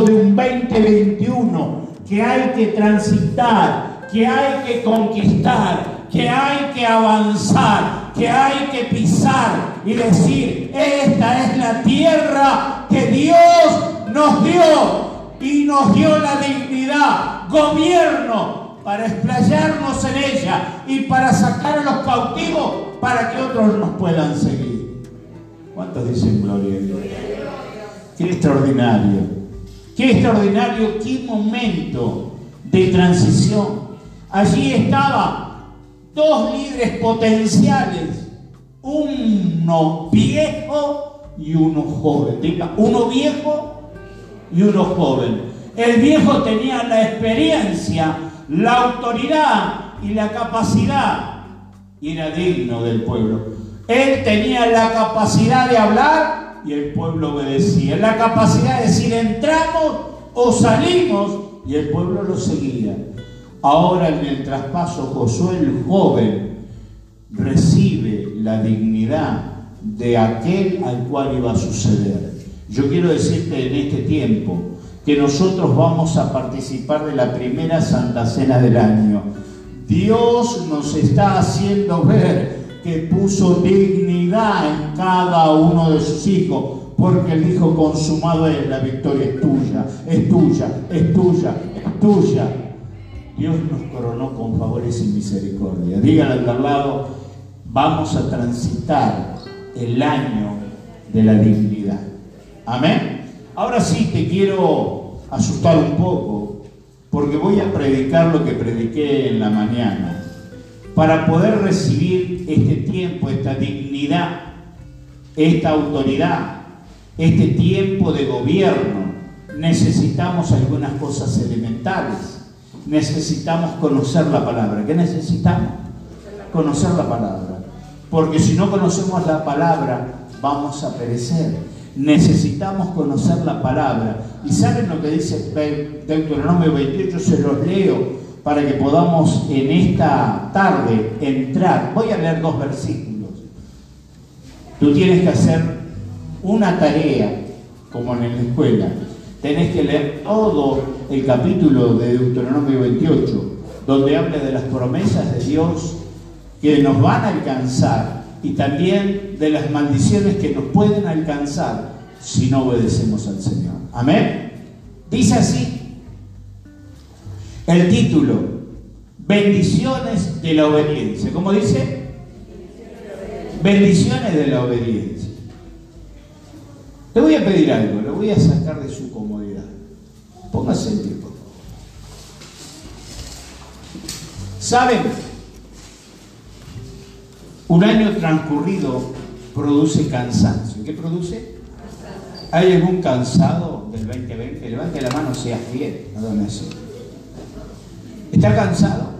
de un 2021 que hay que transitar, que hay que conquistar, que hay que avanzar, que hay que pisar y decir, esta es la tierra que Dios nos dio y nos dio la dignidad, gobierno, para explayarnos en ella y para sacar a los cautivos para que otros nos puedan seguir. ¿Cuántos dicen gloria a Dios? Qué extraordinario, qué extraordinario, qué momento de transición. Allí estaba dos líderes potenciales, uno viejo y uno joven. Diga, uno viejo y uno joven. El viejo tenía la experiencia, la autoridad y la capacidad y era digno del pueblo. Él tenía la capacidad de hablar y el pueblo obedecía. La capacidad de decir entramos o salimos y el pueblo lo seguía. Ahora en el traspaso Josué el joven recibe la dignidad de aquel al cual iba a suceder. Yo quiero decirte en este tiempo que nosotros vamos a participar de la primera Santa Cena del año. Dios nos está haciendo ver que puso dignidad en cada uno de sus hijos, porque el Hijo consumado es, la victoria es tuya, es tuya, es tuya, es tuya. Dios nos coronó con favores y misericordia. Díganle al lado, vamos a transitar el año de la dignidad. Amén. Ahora sí te quiero asustar un poco, porque voy a predicar lo que prediqué en la mañana. Para poder recibir este tiempo, esta dignidad, esta autoridad, este tiempo de gobierno, necesitamos algunas cosas elementales. Necesitamos conocer la palabra. ¿Qué necesitamos? Conocer la palabra. Porque si no conocemos la palabra, vamos a perecer necesitamos conocer la palabra. ¿Y saben lo que dice Deuteronomio 28? Se los leo para que podamos en esta tarde entrar. Voy a leer dos versículos. Tú tienes que hacer una tarea, como en la escuela. Tenés que leer todo el capítulo de Deuteronomio 28, donde habla de las promesas de Dios que nos van a alcanzar y también de las maldiciones que nos pueden alcanzar si no obedecemos al Señor. Amén. Dice así el título, bendiciones de la obediencia. ¿Cómo dice? Bendiciones de la obediencia. Le voy a pedir algo, le voy a sacar de su comodidad. Póngase en tiempo. ¿Saben? Un año transcurrido produce cansancio. ¿Qué produce? ¿Hay algún cansado del 2020? Levante la mano, sea fiel. No. ¿Está cansado?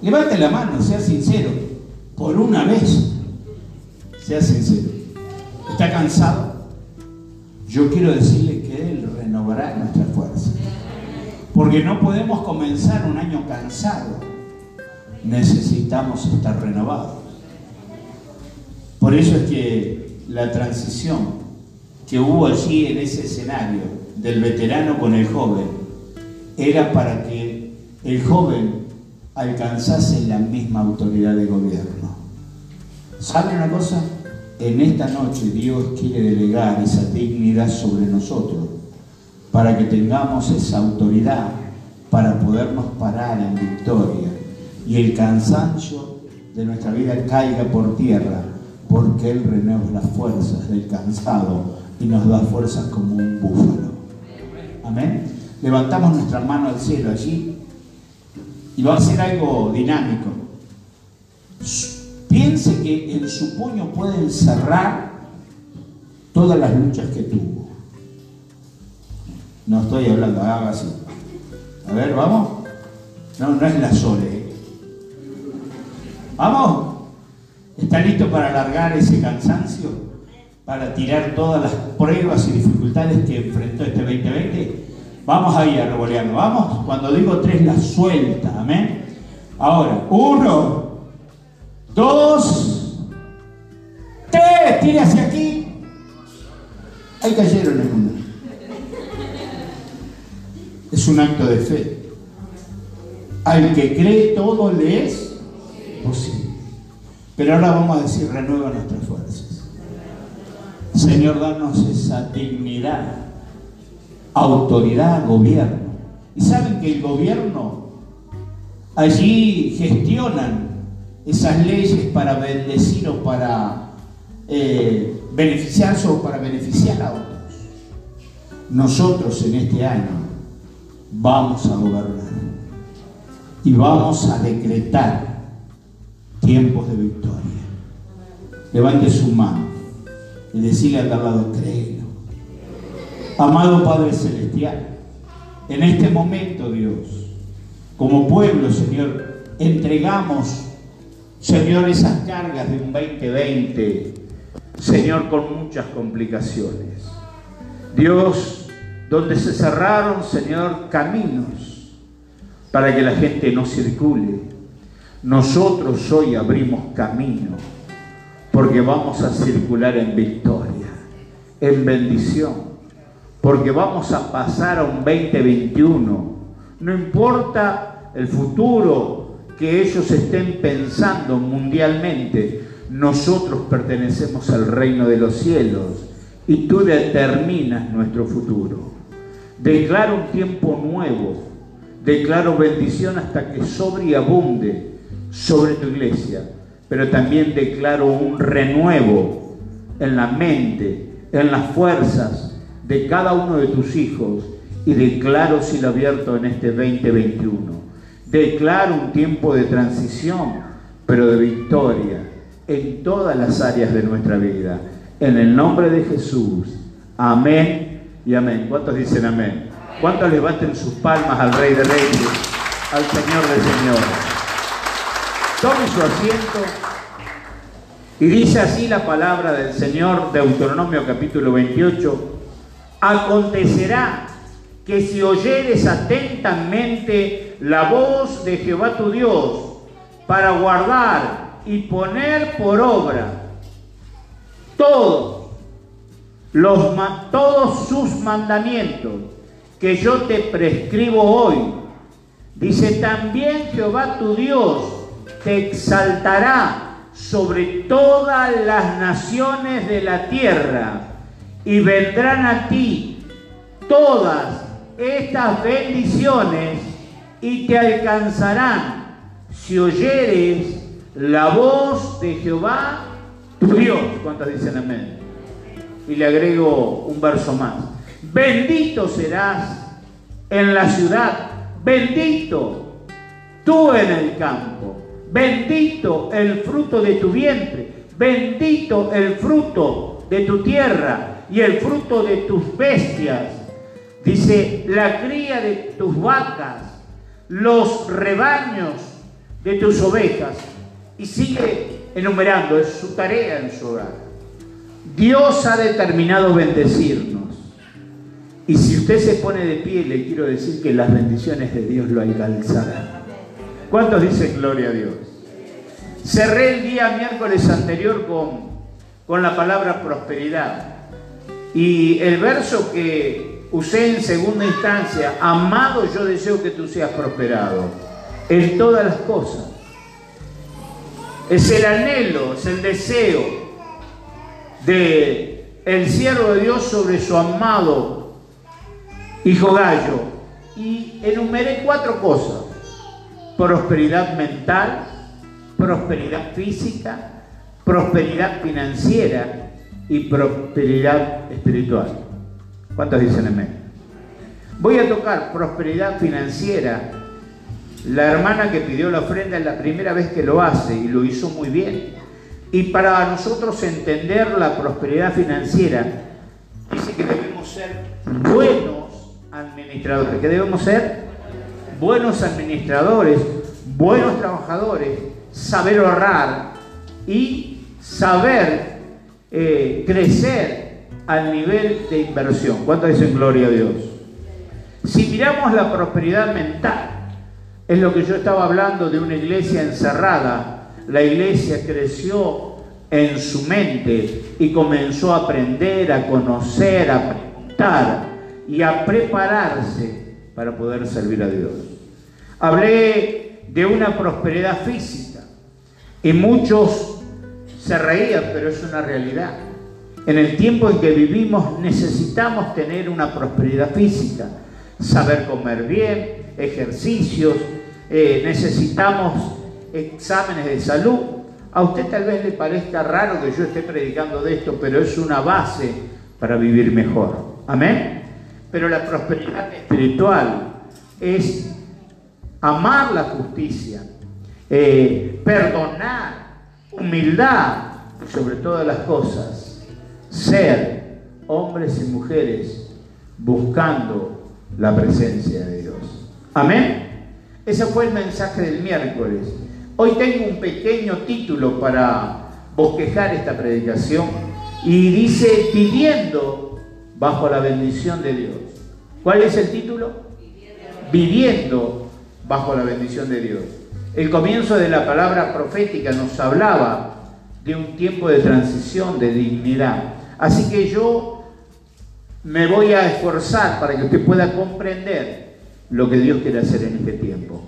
Levante la mano, sea sincero. Por una vez, sea sincero. ¿Está cansado? Yo quiero decirle que Él renovará nuestra fuerza. Porque no podemos comenzar un año cansado necesitamos estar renovados. Por eso es que la transición que hubo allí en ese escenario del veterano con el joven era para que el joven alcanzase la misma autoridad de gobierno. ¿Sabe una cosa? En esta noche Dios quiere delegar esa dignidad sobre nosotros para que tengamos esa autoridad para podernos parar en victoria y el cansancio de nuestra vida caiga por tierra, porque Él renueva las fuerzas del cansado y nos da fuerzas como un búfalo. Amén. Levantamos nuestra mano al cielo allí y va a ser algo dinámico. Piense que en su puño puede encerrar todas las luchas que tuvo. No estoy hablando, haga así. A ver, vamos. No, no es la sole. Vamos. ¿Está listo para alargar ese cansancio? Para tirar todas las pruebas y dificultades que enfrentó este 2020? Vamos ahí a revolearnos. Vamos. Cuando digo tres, la suelta. Amén. Ahora, uno, dos, tres. Tire hacia aquí. Ahí cayeron en uno. un acto de fe. Al que cree todo le es posible. Pero ahora vamos a decir, renueva nuestras fuerzas. Señor, danos esa dignidad, autoridad, gobierno. Y saben que el gobierno allí gestionan esas leyes para bendecir o para eh, beneficiarse o para beneficiar a otros. Nosotros en este año vamos a gobernar y vamos a decretar tiempos de victoria. Levante su mano y decirle al lado, créelo. Amado Padre Celestial, en este momento, Dios, como pueblo, Señor, entregamos, Señor, esas cargas de un 2020, Señor, con muchas complicaciones. Dios, donde se cerraron, Señor, caminos para que la gente no circule. Nosotros hoy abrimos camino porque vamos a circular en victoria, en bendición, porque vamos a pasar a un 2021. No importa el futuro que ellos estén pensando mundialmente, nosotros pertenecemos al reino de los cielos y tú determinas nuestro futuro. Declaro un tiempo nuevo, declaro bendición hasta que sobre y abunde sobre tu iglesia, pero también declaro un renuevo en la mente, en las fuerzas de cada uno de tus hijos y declaro cielo abierto en este 2021. Declaro un tiempo de transición, pero de victoria en todas las áreas de nuestra vida. En el nombre de Jesús. Amén y amén. ¿Cuántos dicen amén? ¿Cuántos levanten sus palmas al Rey de Reyes, al Señor de Señor? Tome su asiento. Y dice así la palabra del Señor, Deuteronomio capítulo 28. Acontecerá que si oyeres atentamente la voz de Jehová tu Dios para guardar y poner por obra todos, los, todos sus mandamientos que yo te prescribo hoy. Dice también Jehová tu Dios te exaltará sobre todas las naciones de la tierra y vendrán a ti todas estas bendiciones y te alcanzarán si oyeres la voz de Jehová tu Dios. ¿Cuántas dicen amén? Y le agrego un verso más. Bendito serás en la ciudad, bendito tú en el campo, bendito el fruto de tu vientre, bendito el fruto de tu tierra y el fruto de tus bestias. Dice, la cría de tus vacas, los rebaños de tus ovejas. Y sigue enumerando, es su tarea en su hogar. Dios ha determinado bendecirnos. Y si usted se pone de pie, le quiero decir que las bendiciones de Dios lo alcanzarán. ¿Cuántos dicen gloria a Dios? Cerré el día miércoles anterior con, con la palabra prosperidad. Y el verso que usé en segunda instancia, amado yo deseo que tú seas prosperado en todas las cosas es el anhelo, es el deseo de el siervo de Dios sobre su amado hijo Gallo. Y enumeré cuatro cosas. Prosperidad mental, prosperidad física, prosperidad financiera y prosperidad espiritual. ¿Cuántos dicen? Voy a tocar prosperidad financiera la hermana que pidió la ofrenda es la primera vez que lo hace y lo hizo muy bien. Y para nosotros entender la prosperidad financiera, dice que debemos ser buenos administradores. ¿Qué debemos ser? Buenos administradores, buenos trabajadores, saber ahorrar y saber eh, crecer al nivel de inversión. ¿Cuánto dicen gloria a Dios? Si miramos la prosperidad mental, es lo que yo estaba hablando de una iglesia encerrada. La iglesia creció en su mente y comenzó a aprender, a conocer, a preguntar y a prepararse para poder servir a Dios. Hablé de una prosperidad física y muchos se reían, pero es una realidad. En el tiempo en que vivimos necesitamos tener una prosperidad física, saber comer bien, ejercicios, eh, necesitamos exámenes de salud. A usted tal vez le parezca raro que yo esté predicando de esto, pero es una base para vivir mejor. Amén. Pero la prosperidad espiritual es amar la justicia, eh, perdonar, humildad, sobre todas las cosas, ser hombres y mujeres buscando la presencia de Dios. Amén. Ese fue el mensaje del miércoles. Hoy tengo un pequeño título para bosquejar esta predicación y dice viviendo bajo la bendición de Dios. ¿Cuál es el título? Viviendo bajo la bendición de Dios. El comienzo de la palabra profética nos hablaba de un tiempo de transición, de dignidad. Así que yo me voy a esforzar para que usted pueda comprender lo que Dios quiere hacer en este tiempo.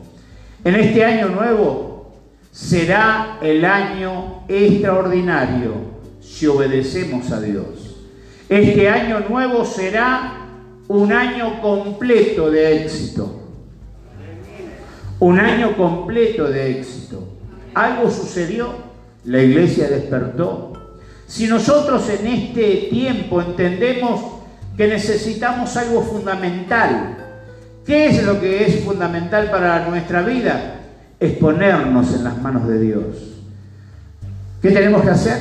En este año nuevo será el año extraordinario si obedecemos a Dios. Este año nuevo será un año completo de éxito. Un año completo de éxito. Algo sucedió, la iglesia despertó. Si nosotros en este tiempo entendemos que necesitamos algo fundamental, ¿qué es lo que es fundamental para nuestra vida? Es ponernos en las manos de Dios. ¿Qué tenemos que hacer?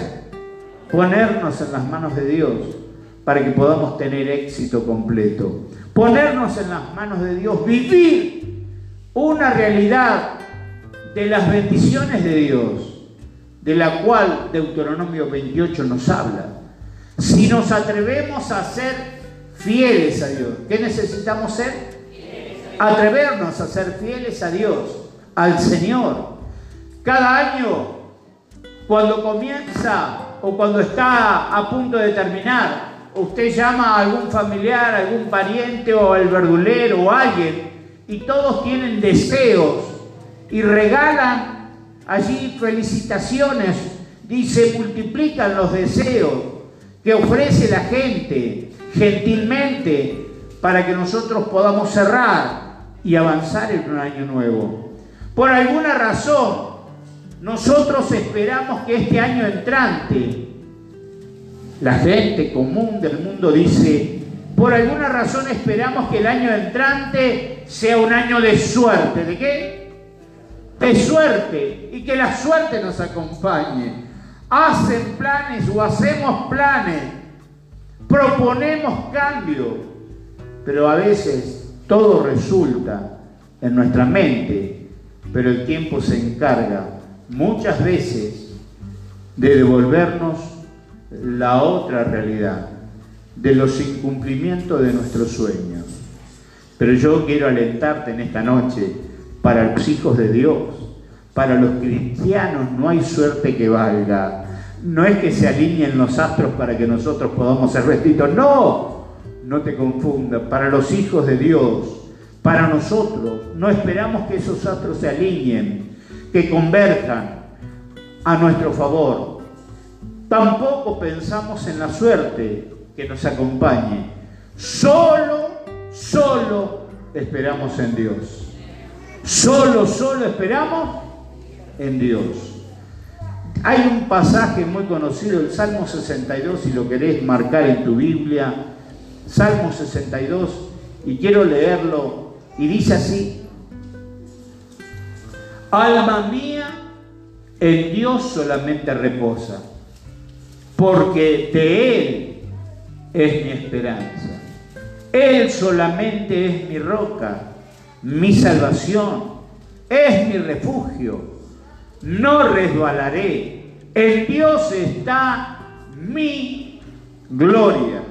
Ponernos en las manos de Dios para que podamos tener éxito completo. Ponernos en las manos de Dios, vivir una realidad de las bendiciones de Dios, de la cual Deuteronomio 28 nos habla. Si nos atrevemos a ser fieles a Dios, ¿qué necesitamos ser? Atrevernos a ser fieles a Dios, al Señor. Cada año, cuando comienza o cuando está a punto de terminar, usted llama a algún familiar, algún pariente o al verdulero o alguien y todos tienen deseos y regalan allí felicitaciones, dice, multiplican los deseos que ofrece la gente gentilmente para que nosotros podamos cerrar y avanzar en un año nuevo. Por alguna razón, nosotros esperamos que este año entrante la gente común del mundo dice, por alguna razón esperamos que el año entrante sea un año de suerte. ¿De qué? De suerte. Y que la suerte nos acompañe. Hacen planes o hacemos planes. Proponemos cambio. Pero a veces todo resulta en nuestra mente. Pero el tiempo se encarga muchas veces de devolvernos la otra realidad de los incumplimientos de nuestros sueños. Pero yo quiero alentarte en esta noche, para los hijos de Dios, para los cristianos no hay suerte que valga. No es que se alineen los astros para que nosotros podamos ser vestidos, no, no te confundas, para los hijos de Dios, para nosotros, no esperamos que esos astros se alineen, que converjan a nuestro favor, Tampoco pensamos en la suerte que nos acompañe. Solo, solo esperamos en Dios. Solo, solo esperamos en Dios. Hay un pasaje muy conocido, el Salmo 62, si lo querés marcar en tu Biblia, Salmo 62, y quiero leerlo, y dice así, alma mía, en Dios solamente reposa porque de Él es mi esperanza. Él solamente es mi roca, mi salvación, es mi refugio. No resbalaré. En Dios está mi gloria.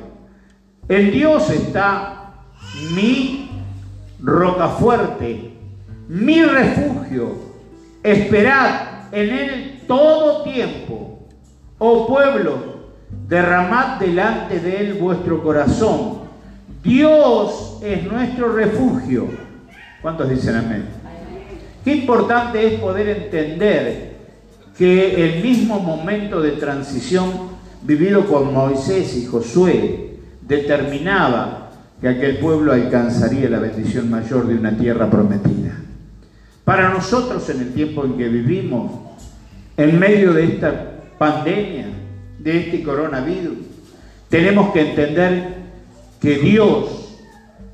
En Dios está mi roca fuerte, mi refugio. Esperad en Él todo tiempo Oh pueblo, derramad delante de él vuestro corazón. Dios es nuestro refugio. ¿Cuántos dicen amén? Qué importante es poder entender que el mismo momento de transición vivido con Moisés y Josué determinaba que aquel pueblo alcanzaría la bendición mayor de una tierra prometida. Para nosotros en el tiempo en que vivimos, en medio de esta pandemia, de este coronavirus, tenemos que entender que Dios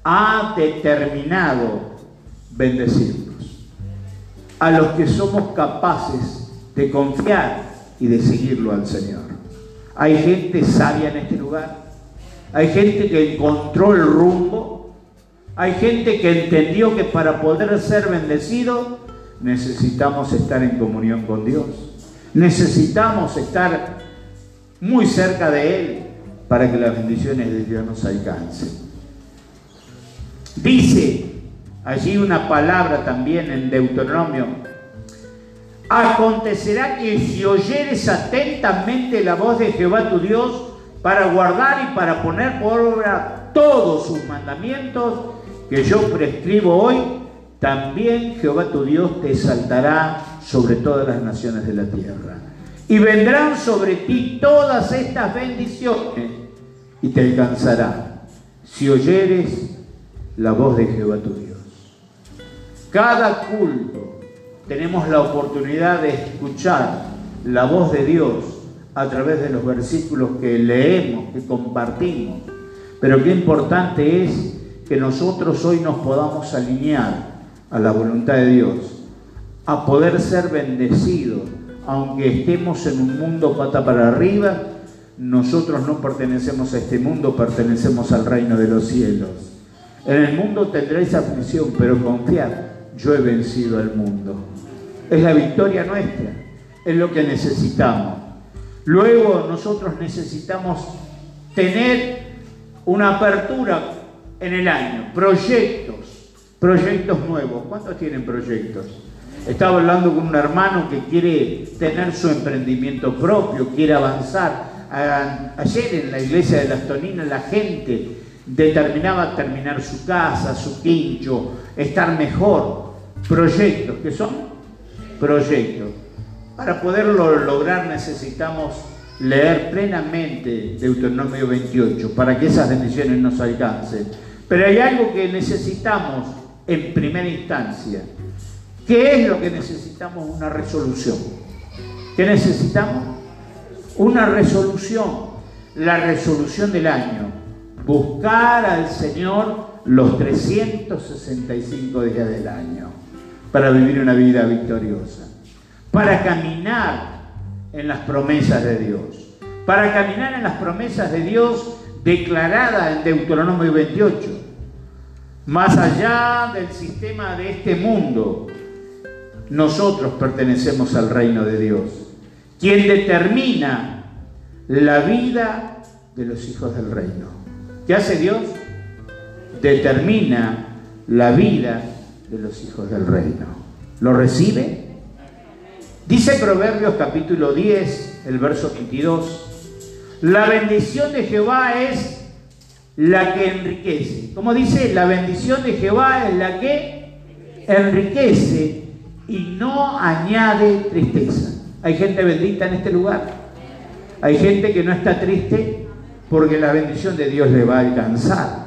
ha determinado bendecirnos. A los que somos capaces de confiar y de seguirlo al Señor. Hay gente sabia en este lugar. Hay gente que encontró el rumbo. Hay gente que entendió que para poder ser bendecido necesitamos estar en comunión con Dios. Necesitamos estar muy cerca de Él para que las bendiciones de Dios nos alcancen. Dice allí una palabra también en Deuteronomio. Acontecerá que si oyeres atentamente la voz de Jehová tu Dios para guardar y para poner por obra todos sus mandamientos que yo prescribo hoy, también Jehová tu Dios te saltará sobre todas las naciones de la tierra. Y vendrán sobre ti todas estas bendiciones y te alcanzarán si oyeres la voz de Jehová tu Dios. Cada culto tenemos la oportunidad de escuchar la voz de Dios a través de los versículos que leemos, que compartimos. Pero qué importante es que nosotros hoy nos podamos alinear a la voluntad de Dios, a poder ser bendecidos, aunque estemos en un mundo pata para arriba, nosotros no pertenecemos a este mundo, pertenecemos al reino de los cielos. En el mundo tendréis aflicción, pero confiad, yo he vencido al mundo. Es la victoria nuestra, es lo que necesitamos. Luego nosotros necesitamos tener una apertura en el año, proyectos, proyectos nuevos. ¿Cuántos tienen proyectos? Estaba hablando con un hermano que quiere tener su emprendimiento propio, quiere avanzar. Ayer en la iglesia de las Toninas la gente determinaba terminar su casa, su quincho, estar mejor. Proyectos, ¿qué son? Proyectos. Para poderlo lograr necesitamos leer plenamente Deuteronomio 28 para que esas bendiciones nos alcancen. Pero hay algo que necesitamos en primera instancia. ¿Qué es lo que necesitamos? Una resolución. ¿Qué necesitamos? Una resolución. La resolución del año. Buscar al Señor los 365 días del año para vivir una vida victoriosa. Para caminar en las promesas de Dios. Para caminar en las promesas de Dios declaradas en Deuteronomio 28. Más allá del sistema de este mundo, nosotros pertenecemos al reino de Dios, quien determina la vida de los hijos del reino. ¿Qué hace Dios? Determina la vida de los hijos del reino. ¿Lo recibe? Dice Proverbios capítulo 10, el verso 22, la bendición de Jehová es la que enriquece. Como dice, la bendición de Jehová es la que enriquece y no añade tristeza. Hay gente bendita en este lugar. Hay gente que no está triste porque la bendición de Dios le va a alcanzar.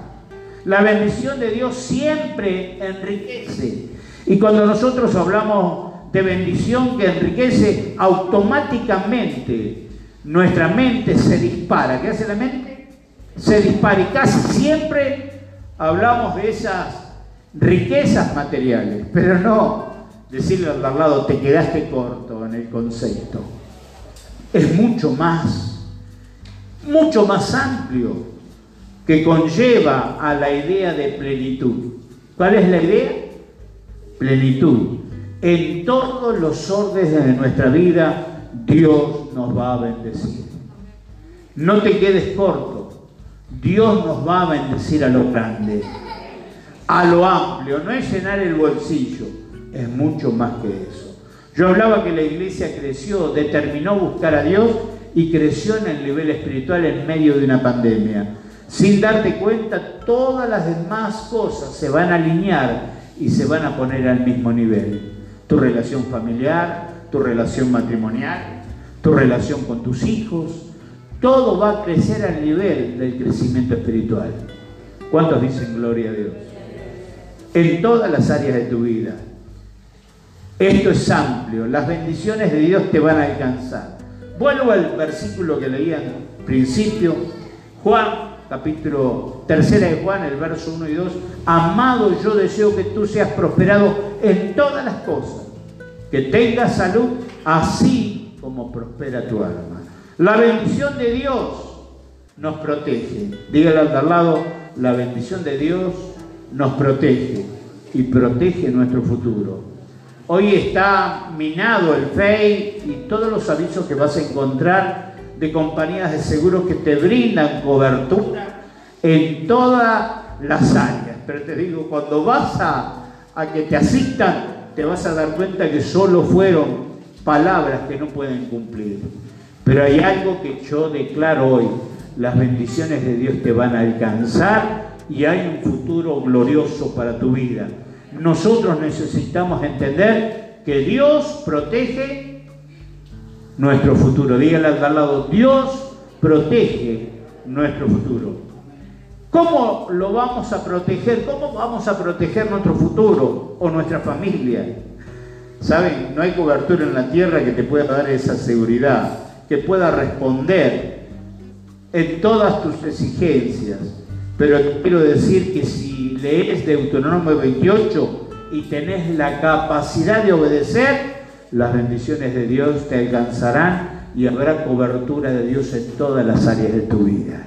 La bendición de Dios siempre enriquece. Y cuando nosotros hablamos de bendición que enriquece, automáticamente nuestra mente se dispara. ¿Qué hace la mente? Se dispara y casi siempre hablamos de esas riquezas materiales, pero no decirle al lado, te quedaste corto en el concepto. Es mucho más, mucho más amplio que conlleva a la idea de plenitud. ¿Cuál es la idea? Plenitud. En todos los órdenes de nuestra vida, Dios nos va a bendecir. No te quedes corto. Dios nos va a bendecir a lo grande, a lo amplio. No es llenar el bolsillo, es mucho más que eso. Yo hablaba que la iglesia creció, determinó buscar a Dios y creció en el nivel espiritual en medio de una pandemia. Sin darte cuenta, todas las demás cosas se van a alinear y se van a poner al mismo nivel. Tu relación familiar, tu relación matrimonial, tu relación con tus hijos, todo va a crecer al nivel del crecimiento espiritual. ¿Cuántos dicen gloria a Dios? En todas las áreas de tu vida. Esto es amplio, las bendiciones de Dios te van a alcanzar. Vuelvo al versículo que leía en principio, Juan, capítulo tercera de Juan, el verso 1 y 2. Amado, yo deseo que tú seas prosperado en todas las cosas, que tengas salud, así como prospera tu alma. La bendición de Dios nos protege. Dígale al lado, la bendición de Dios nos protege y protege nuestro futuro. Hoy está minado el FEI y todos los avisos que vas a encontrar de compañías de seguros que te brindan cobertura en todas las áreas. Pero te digo, cuando vas a, a que te asistan, te vas a dar cuenta que solo fueron palabras que no pueden cumplir. Pero hay algo que yo declaro hoy, las bendiciones de Dios te van a alcanzar y hay un futuro glorioso para tu vida. Nosotros necesitamos entender que Dios protege nuestro futuro. Dígale al lado, Dios protege nuestro futuro. ¿Cómo lo vamos a proteger? ¿Cómo vamos a proteger nuestro futuro o nuestra familia? Saben, no hay cobertura en la tierra que te pueda dar esa seguridad que pueda responder en todas tus exigencias. Pero quiero decir que si lees Deuteronomio 28 y tenés la capacidad de obedecer, las bendiciones de Dios te alcanzarán y habrá cobertura de Dios en todas las áreas de tu vida.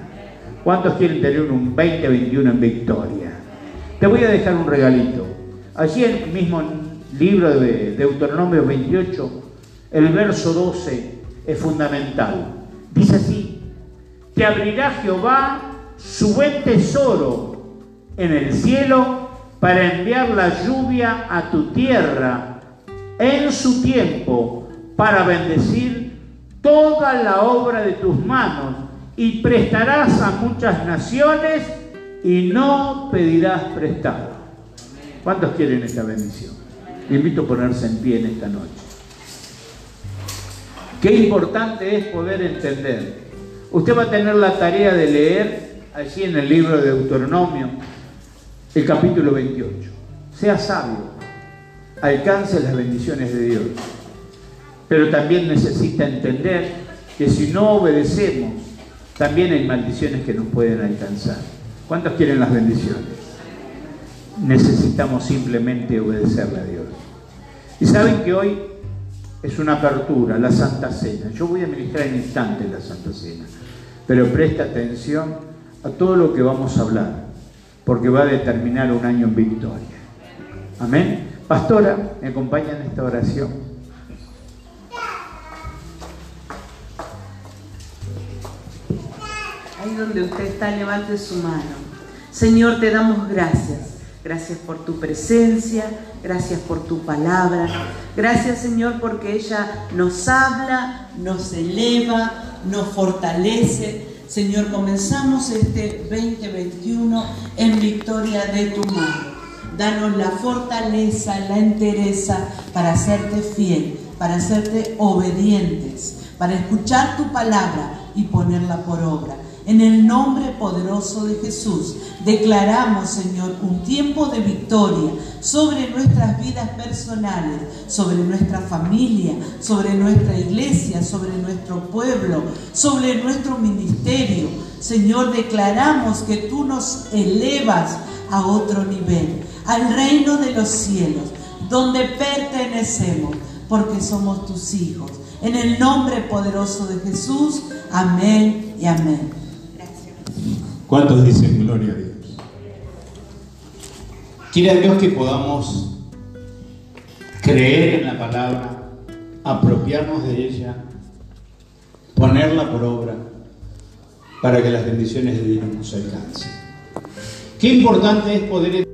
¿Cuántos quieren tener un 2021 en victoria? Te voy a dejar un regalito. Allí en el mismo libro de Deuteronomio 28, el verso 12 es fundamental. Dice así, te abrirá Jehová su buen tesoro en el cielo para enviar la lluvia a tu tierra en su tiempo para bendecir toda la obra de tus manos y prestarás a muchas naciones y no pedirás prestado. ¿Cuántos quieren esta bendición? invito a ponerse en pie en esta noche. Qué importante es poder entender. Usted va a tener la tarea de leer allí en el libro de Deuteronomio el capítulo 28. Sea sabio, alcance las bendiciones de Dios. Pero también necesita entender que si no obedecemos, también hay maldiciones que nos pueden alcanzar. ¿Cuántos quieren las bendiciones? Necesitamos simplemente obedecerle a Dios. Y saben que hoy es una apertura, la Santa Cena. Yo voy a ministrar en instante la Santa Cena, pero presta atención a todo lo que vamos a hablar, porque va a determinar un año en victoria. Amén. Pastora, ¿me acompaña en esta oración? Ahí donde usted está, levante su mano. Señor, te damos gracias Gracias por tu presencia, gracias por tu palabra. Gracias Señor porque ella nos habla, nos eleva, nos fortalece. Señor, comenzamos este 2021 en victoria de tu mano. Danos la fortaleza, la entereza para hacerte fiel, para hacerte obedientes, para escuchar tu palabra y ponerla por obra. En el nombre poderoso de Jesús, declaramos, Señor, un tiempo de victoria sobre nuestras vidas personales, sobre nuestra familia, sobre nuestra iglesia, sobre nuestro pueblo, sobre nuestro ministerio. Señor, declaramos que tú nos elevas a otro nivel, al reino de los cielos, donde pertenecemos, porque somos tus hijos. En el nombre poderoso de Jesús, amén y amén. ¿Cuántos dicen gloria a Dios? Quiere Dios que podamos creer en la palabra, apropiarnos de ella, ponerla por obra para que las bendiciones de Dios nos alcancen. Qué importante es poder